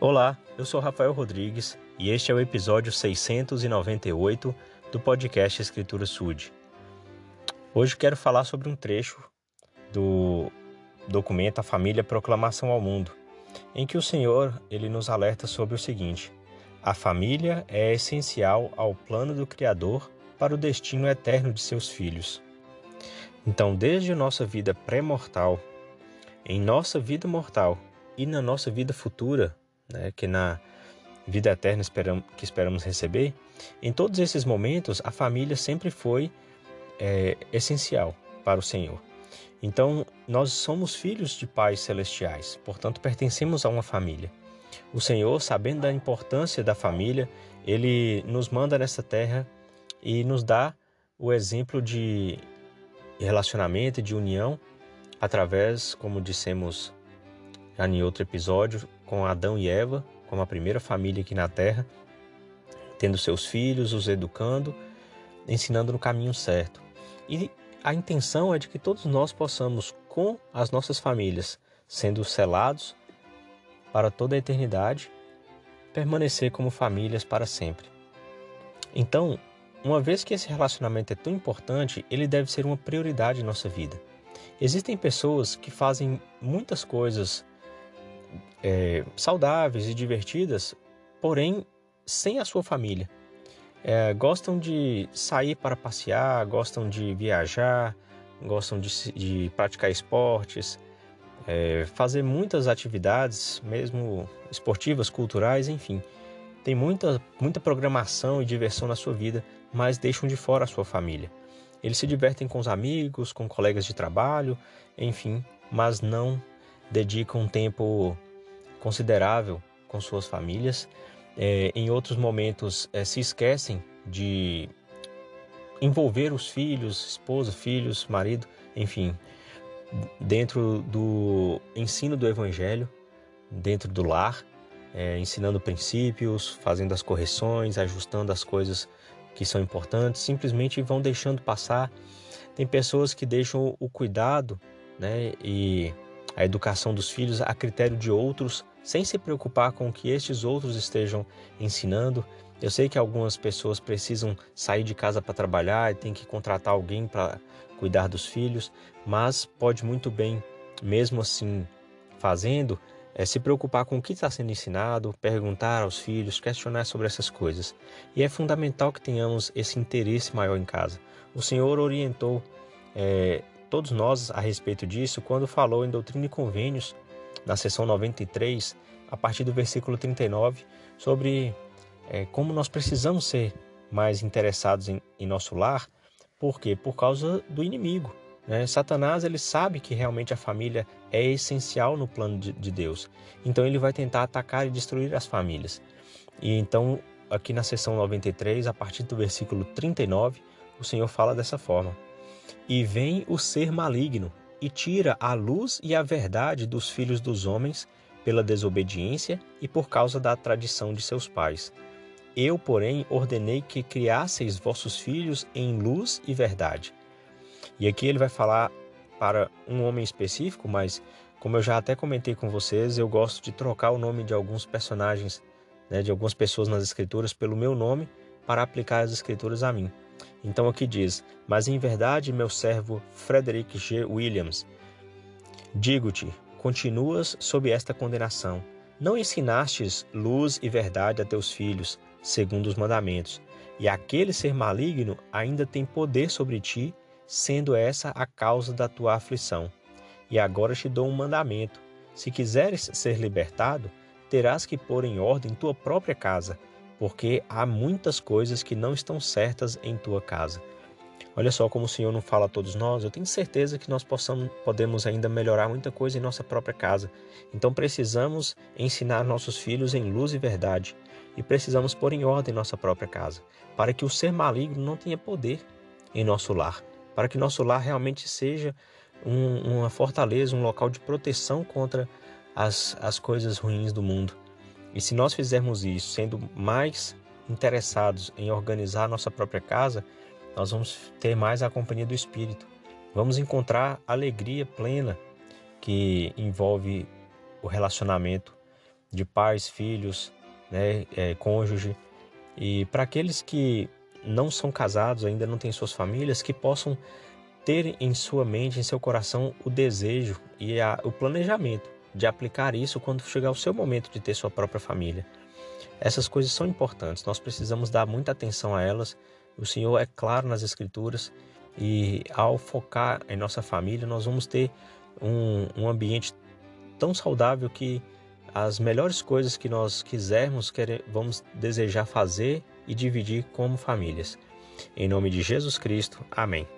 Olá, eu sou Rafael Rodrigues e este é o episódio 698 do podcast Escritura Sud. Hoje quero falar sobre um trecho do documento A Família Proclamação ao Mundo, em que o Senhor ele nos alerta sobre o seguinte: a família é essencial ao plano do Criador para o destino eterno de seus filhos. Então, desde nossa vida pré-mortal, em nossa vida mortal e na nossa vida futura, né, que na vida eterna esperam, que esperamos receber, em todos esses momentos a família sempre foi é, essencial para o Senhor. Então, nós somos filhos de pais celestiais, portanto, pertencemos a uma família. O Senhor, sabendo da importância da família, ele nos manda nessa terra e nos dá o exemplo de relacionamento e de união através, como dissemos já em outro episódio, com Adão e Eva, como a primeira família aqui na Terra, tendo seus filhos, os educando, ensinando no caminho certo. E a intenção é de que todos nós possamos, com as nossas famílias, sendo selados para toda a eternidade, permanecer como famílias para sempre. Então, uma vez que esse relacionamento é tão importante, ele deve ser uma prioridade em nossa vida. Existem pessoas que fazem muitas coisas é, saudáveis e divertidas, porém sem a sua família. É, gostam de sair para passear, gostam de viajar, gostam de, de praticar esportes, é, fazer muitas atividades, mesmo esportivas, culturais, enfim. Tem muita, muita programação e diversão na sua vida, mas deixam de fora a sua família. Eles se divertem com os amigos, com colegas de trabalho, enfim, mas não dedicam tempo considerável com suas famílias. É, em outros momentos é, se esquecem de envolver os filhos, esposa, filhos, marido, enfim, dentro do ensino do Evangelho, dentro do lar, é, ensinando princípios, fazendo as correções, ajustando as coisas que são importantes, simplesmente vão deixando passar. Tem pessoas que deixam o cuidado né, e a educação dos filhos a critério de outros, sem se preocupar com o que estes outros estejam ensinando. Eu sei que algumas pessoas precisam sair de casa para trabalhar e tem que contratar alguém para cuidar dos filhos, mas pode muito bem, mesmo assim fazendo, é se preocupar com o que está sendo ensinado, perguntar aos filhos, questionar sobre essas coisas. E é fundamental que tenhamos esse interesse maior em casa. O Senhor orientou é, todos nós a respeito disso quando falou em Doutrina e Convênios, na seção 93, a partir do versículo 39, sobre é, como nós precisamos ser mais interessados em, em nosso lar. Por quê? Por causa do inimigo. Né? Satanás ele sabe que realmente a família é essencial no plano de, de Deus. Então ele vai tentar atacar e destruir as famílias. E então, aqui na seção 93, a partir do versículo 39, o Senhor fala dessa forma. E vem o ser maligno, e tira a luz e a verdade dos filhos dos homens pela desobediência e por causa da tradição de seus pais. Eu, porém, ordenei que criasseis vossos filhos em luz e verdade. E aqui ele vai falar para um homem específico, mas como eu já até comentei com vocês, eu gosto de trocar o nome de alguns personagens, né, de algumas pessoas nas escrituras pelo meu nome para aplicar as escrituras a mim. Então aqui diz: Mas em verdade, meu servo Frederick G. Williams, digo-te, continuas sob esta condenação. Não ensinastes luz e verdade a teus filhos, segundo os mandamentos, e aquele ser maligno ainda tem poder sobre ti, sendo essa a causa da tua aflição. E agora te dou um mandamento: se quiseres ser libertado, terás que pôr em ordem tua própria casa porque há muitas coisas que não estão certas em tua casa. Olha só como o Senhor não fala a todos nós. Eu tenho certeza que nós possamos, podemos ainda melhorar muita coisa em nossa própria casa. Então precisamos ensinar nossos filhos em luz e verdade. E precisamos pôr em ordem nossa própria casa, para que o ser maligno não tenha poder em nosso lar, para que nosso lar realmente seja um, uma fortaleza, um local de proteção contra as, as coisas ruins do mundo. E se nós fizermos isso, sendo mais interessados em organizar nossa própria casa, nós vamos ter mais a companhia do Espírito. Vamos encontrar alegria plena que envolve o relacionamento de pais, filhos, né, é, cônjuge. E para aqueles que não são casados, ainda não têm suas famílias, que possam ter em sua mente, em seu coração, o desejo e a, o planejamento de aplicar isso quando chegar o seu momento de ter sua própria família. Essas coisas são importantes, nós precisamos dar muita atenção a elas. O Senhor é claro nas Escrituras e ao focar em nossa família, nós vamos ter um, um ambiente tão saudável que as melhores coisas que nós quisermos, vamos desejar fazer e dividir como famílias. Em nome de Jesus Cristo, amém.